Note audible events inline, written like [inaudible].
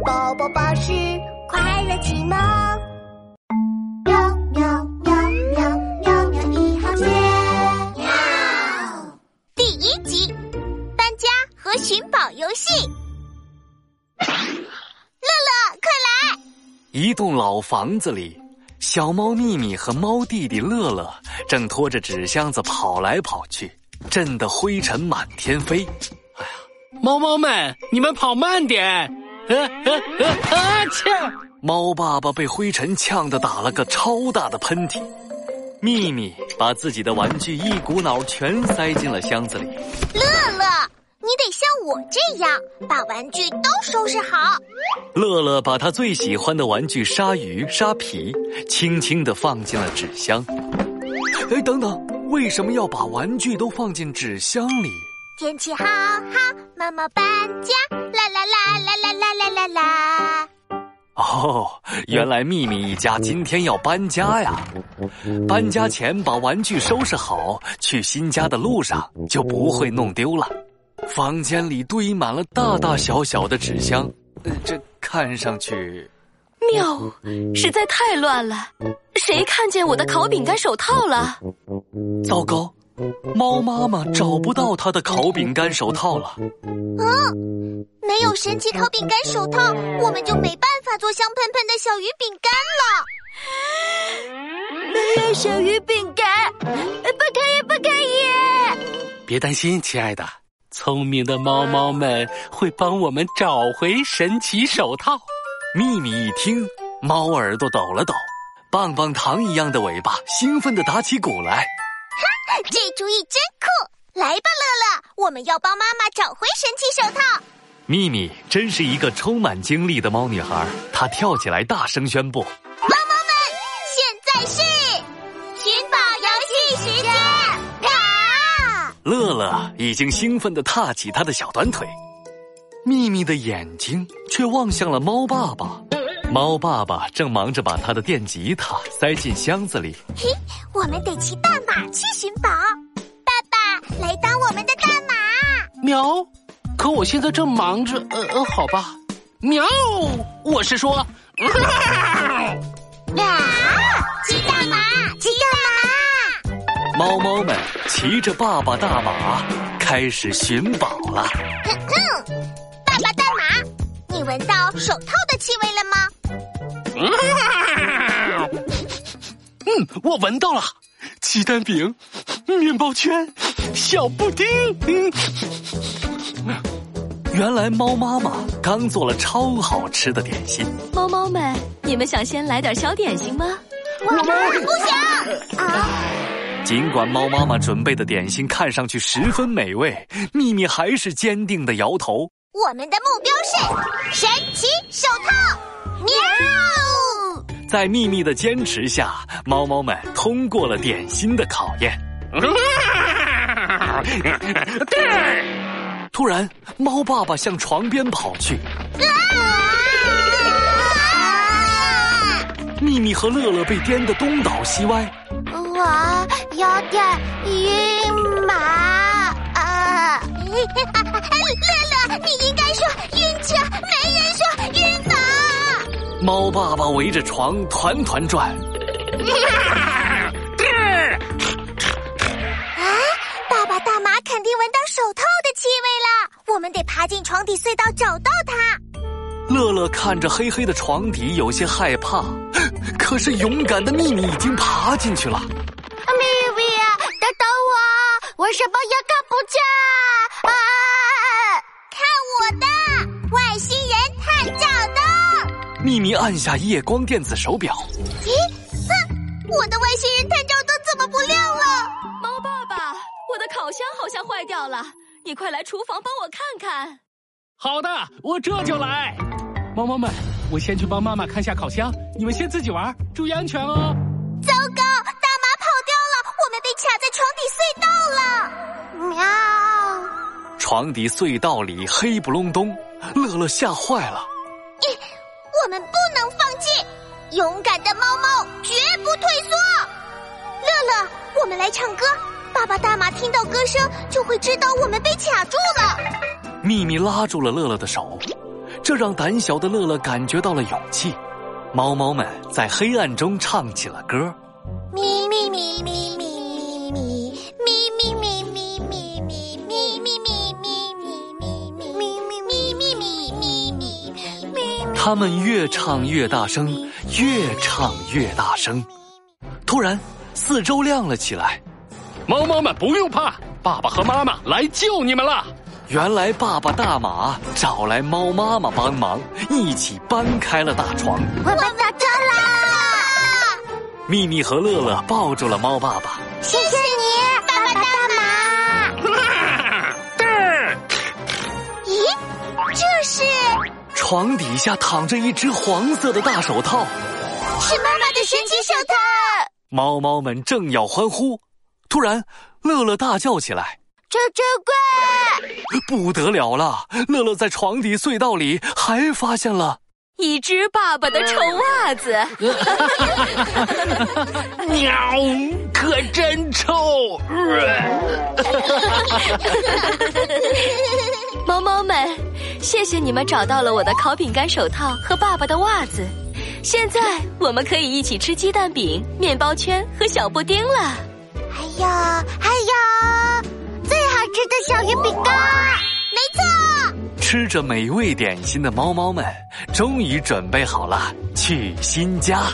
宝宝巴士快乐启蒙。喵喵喵喵喵喵一号街。喵。第一集，搬家和寻宝游戏。乐乐，快来！一栋老房子里，小猫咪咪和猫弟弟乐乐正拖着纸箱子跑来跑去，震得灰尘满天飞。哎呀，猫猫们，你们跑慢点！啊啊啊啊！呛！猫爸爸被灰尘呛得打了个超大的喷嚏。咪咪把自己的玩具一股脑全塞进了箱子里。乐乐，你得像我这样把玩具都收拾好。乐乐把他最喜欢的玩具鲨鱼鲨皮轻轻地放进了纸箱。哎，等等，为什么要把玩具都放进纸箱里？天气好好，妈妈搬家，啦啦啦啦啦啦。哦原来秘密一家今天要搬家呀。搬家前把玩具收拾好去新家的路上就不会弄丢了。房间里堆满了大大小小的纸箱这看上去喵实在太乱了。谁看见我的烤饼干手套了？糟糕猫妈妈找不到它的烤饼干手套了。啊，没有神奇烤饼干手套，我们就没办法做香喷喷的小鱼饼干了。没有小鱼饼干，不可以，不可以！别担心，亲爱的，聪明的猫猫们会帮我们找回神奇手套。秘密一听，猫耳朵抖了抖，棒棒糖一样的尾巴兴奋地打起鼓来。这主意真酷！来吧，乐乐，我们要帮妈妈找回神奇手套。咪咪真是一个充满精力的猫女孩，她跳起来大声宣布：“猫猫们，现在是寻宝游戏时间！”啊！乐乐已经兴奋地踏起他的小短腿，咪咪的眼睛却望向了猫爸爸。猫爸爸正忙着把他的电吉他塞进箱子里。嘿，我们得骑大马去寻宝。爸爸，来当我们的大马。喵！可我现在正忙着。呃呃，好吧。喵！我是说。[laughs] 啊！骑大马，骑大马！猫猫们骑着爸爸大马开始寻宝了。哼哼，爸爸大马，你闻到手套的气味了吗？[laughs] 嗯，我闻到了，鸡蛋饼、面包圈、小布丁。嗯，原来猫妈妈刚做了超好吃的点心。猫猫们，你们想先来点小点心吗？我们不想啊！尽管猫妈妈准备的点心看上去十分美味，秘密还是坚定的摇头。我们的目标是神奇手套，喵！在秘密的坚持下，猫猫们通过了点心的考验。[laughs] 突然，猫爸爸向床边跑去。秘密和乐乐被颠得东倒西歪。我有点晕麻啊！乐乐，你 [laughs] 猫爸爸围着床团团转。[laughs] 啊！爸爸大马肯定闻到手套的气味了，我们得爬进床底隧道找到它。乐乐看着黑黑的床底，有些害怕。可是勇敢的秘密已经爬进去了。秘密，等等我，我什么也看秘密按下夜光电子手表。咦？哼！我的外星人探照灯怎么不亮了？猫爸爸，我的烤箱好像坏掉了，你快来厨房帮我看看。好的，我这就来。猫猫们，我先去帮妈妈看下烤箱，你们先自己玩，注意安全哦。糟糕，大马跑掉了，我们被卡在床底隧道了。喵！床底隧道里黑不隆咚，乐乐吓坏了。咦，我们不能放弃，勇敢的猫猫绝不退缩。乐乐，我们来唱歌，爸爸大马听到歌声就会知道我们被卡住了。秘密拉住了乐乐的手。这让胆小的乐乐感觉到了勇气。猫猫们在黑暗中唱起了歌。咪咪咪咪咪他们越唱越大声，越唱越大声。突然，四周亮了起来。猫猫们不用怕，爸爸和妈妈来救你们了。原来爸爸大马找来猫妈妈帮忙，一起搬开了大床。我们到这啦！秘密和乐乐抱住了猫爸爸。谢谢你，床底下躺着一只黄色的大手套，是妈妈的神奇手套。猫猫们正要欢呼，突然乐乐大叫起来。这真怪！不得了了！乐乐在床底隧道里还发现了一只爸爸的臭袜子。[laughs] 喵，可真臭！[laughs] 谢谢你们找到了我的烤饼干手套和爸爸的袜子。现在我们可以一起吃鸡蛋饼、面包圈和小布丁了。还有，还有。吃的小鱼饼干，没错。吃着美味点心的猫猫们，终于准备好了去新家。